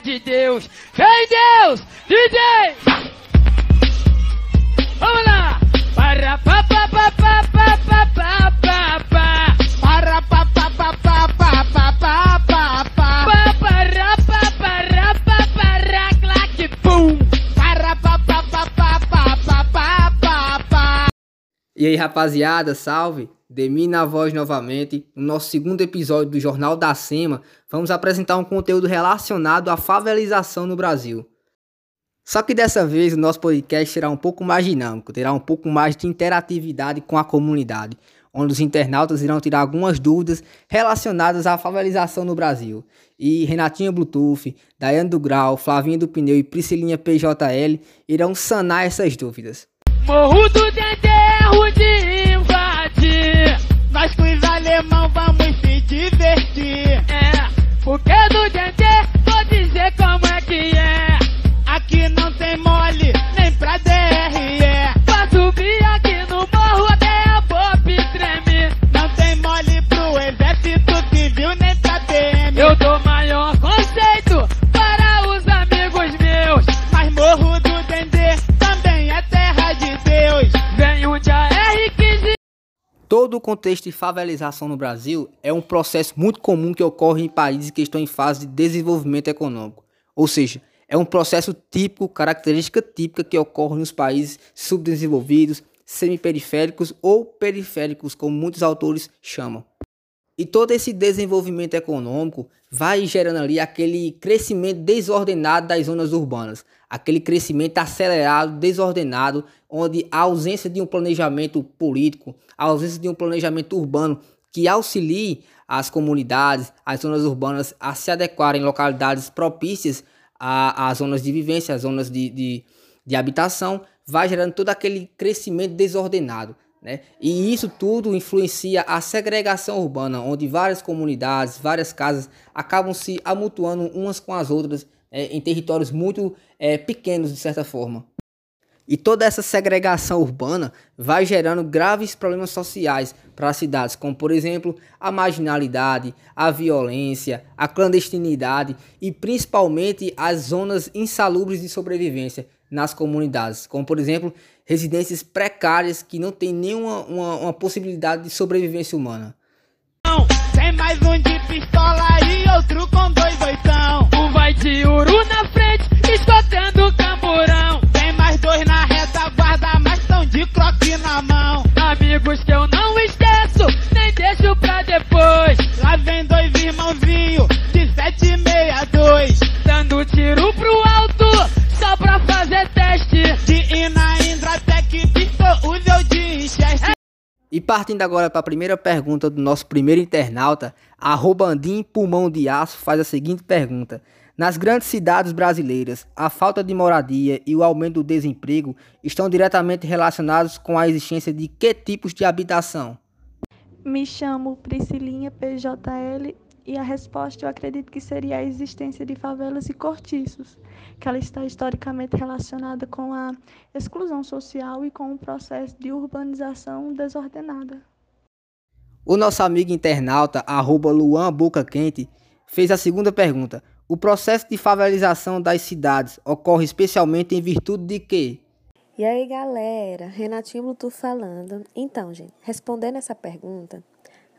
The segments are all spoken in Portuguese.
de Deus. Vem Deus, DJ! Vamos lá! Para pa pa pa pa pa pa pa pa pa Para pa pa pa pa pa pa pa pa pa pa para pa para pa para claque pum! Para pa pa pa pa pa pa pa pa pa E aí, rapaziada, salve! Demi na voz novamente. No nosso segundo episódio do Jornal da SEMA, vamos apresentar um conteúdo relacionado à favelização no Brasil. Só que dessa vez o nosso podcast será um pouco mais dinâmico, terá um pouco mais de interatividade com a comunidade, onde os internautas irão tirar algumas dúvidas relacionadas à favelização no Brasil. E Renatinha Bluetooth, Daiane do Grau, Flavinha do Pneu e Priscilinha PJL irão sanar essas dúvidas. Morro do Dendê é Todo o contexto de favelização no Brasil é um processo muito comum que ocorre em países que estão em fase de desenvolvimento econômico. Ou seja, é um processo típico, característica típica que ocorre nos países subdesenvolvidos, semiperiféricos ou periféricos, como muitos autores chamam. E todo esse desenvolvimento econômico vai gerando ali aquele crescimento desordenado das zonas urbanas, aquele crescimento acelerado, desordenado, onde a ausência de um planejamento político, a ausência de um planejamento urbano que auxilie as comunidades, as zonas urbanas a se adequarem em localidades propícias às zonas de vivência, às zonas de, de, de habitação, vai gerando todo aquele crescimento desordenado. Né? E isso tudo influencia a segregação urbana, onde várias comunidades, várias casas acabam se amutuando umas com as outras eh, em territórios muito eh, pequenos, de certa forma. E toda essa segregação urbana vai gerando graves problemas sociais para as cidades, como por exemplo a marginalidade, a violência, a clandestinidade e principalmente as zonas insalubres de sobrevivência nas comunidades, como por exemplo residências precárias que não têm nenhuma uma, uma possibilidade de sobrevivência humana. Tem mais um de pistola e outro com dois oitão Um vai de na frente, partindo agora para a primeira pergunta do nosso primeiro internauta, arroba Andim Pulmão de Aço faz a seguinte pergunta. Nas grandes cidades brasileiras, a falta de moradia e o aumento do desemprego estão diretamente relacionados com a existência de que tipos de habitação? Me chamo Priscilinha PJL e a resposta eu acredito que seria a existência de favelas e cortiços, que ela está historicamente relacionada com a exclusão social e com o processo de urbanização desordenada. O nosso amigo internauta, arroba Luan Boca Quente, fez a segunda pergunta. O processo de favelização das cidades ocorre especialmente em virtude de quê? E aí, galera, Renatinho Bluetooth falando. Então, gente, respondendo essa pergunta,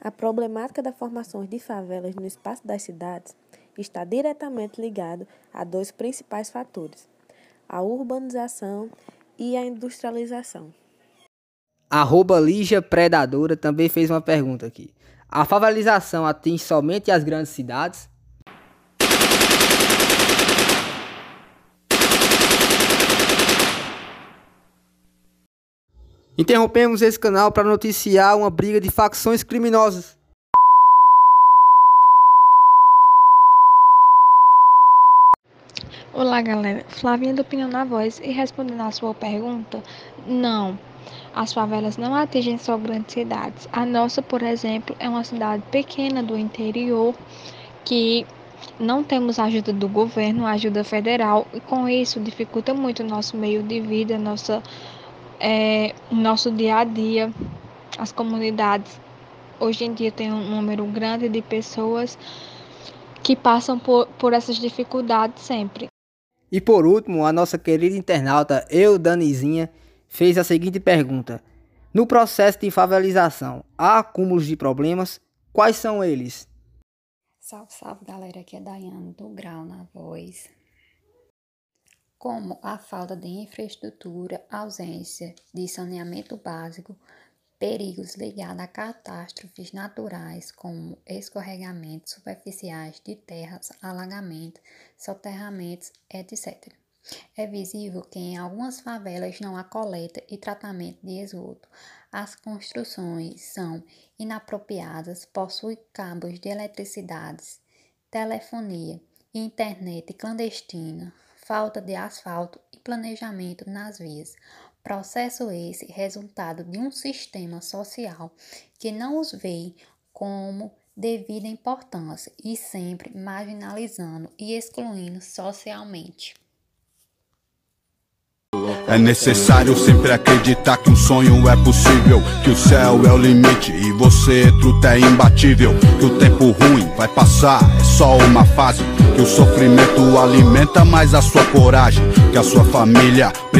a problemática da formação de favelas no espaço das cidades está diretamente ligado a dois principais fatores: a urbanização e a industrialização. Arroba Lígia Predadora também fez uma pergunta aqui. A favelização atinge somente as grandes cidades? Interrompemos esse canal para noticiar uma briga de facções criminosas. Olá, galera. Flavinha do Pinhão na Voz. E respondendo à sua pergunta, não. As favelas não atingem só grandes cidades. A nossa, por exemplo, é uma cidade pequena do interior que não temos ajuda do governo, ajuda federal, e com isso dificulta muito o nosso meio de vida, nossa, é, nosso dia a dia. As comunidades hoje em dia tem um número grande de pessoas que passam por, por essas dificuldades sempre. E por último, a nossa querida internauta Eu Danizinha fez a seguinte pergunta: No processo de favelização, há acúmulos de problemas? Quais são eles? Salve, salve galera, aqui é Daiane do Grau na voz. Como a falta de infraestrutura, ausência de saneamento básico, perigos ligados a catástrofes naturais como escorregamentos superficiais de terras, alagamentos, soterramentos, etc. É visível que em algumas favelas não há coleta e tratamento de esgoto. As construções são inapropriadas, possuem cabos de eletricidade, telefonia, internet clandestina, falta de asfalto e planejamento nas vias. Processo esse resultado de um sistema social que não os vê como devida importância e sempre marginalizando e excluindo socialmente. É necessário sempre acreditar que um sonho é possível, que o céu é o limite e você truta é imbatível, que o tempo ruim vai passar, é só uma fase, que o sofrimento alimenta mais a sua coragem, que a sua família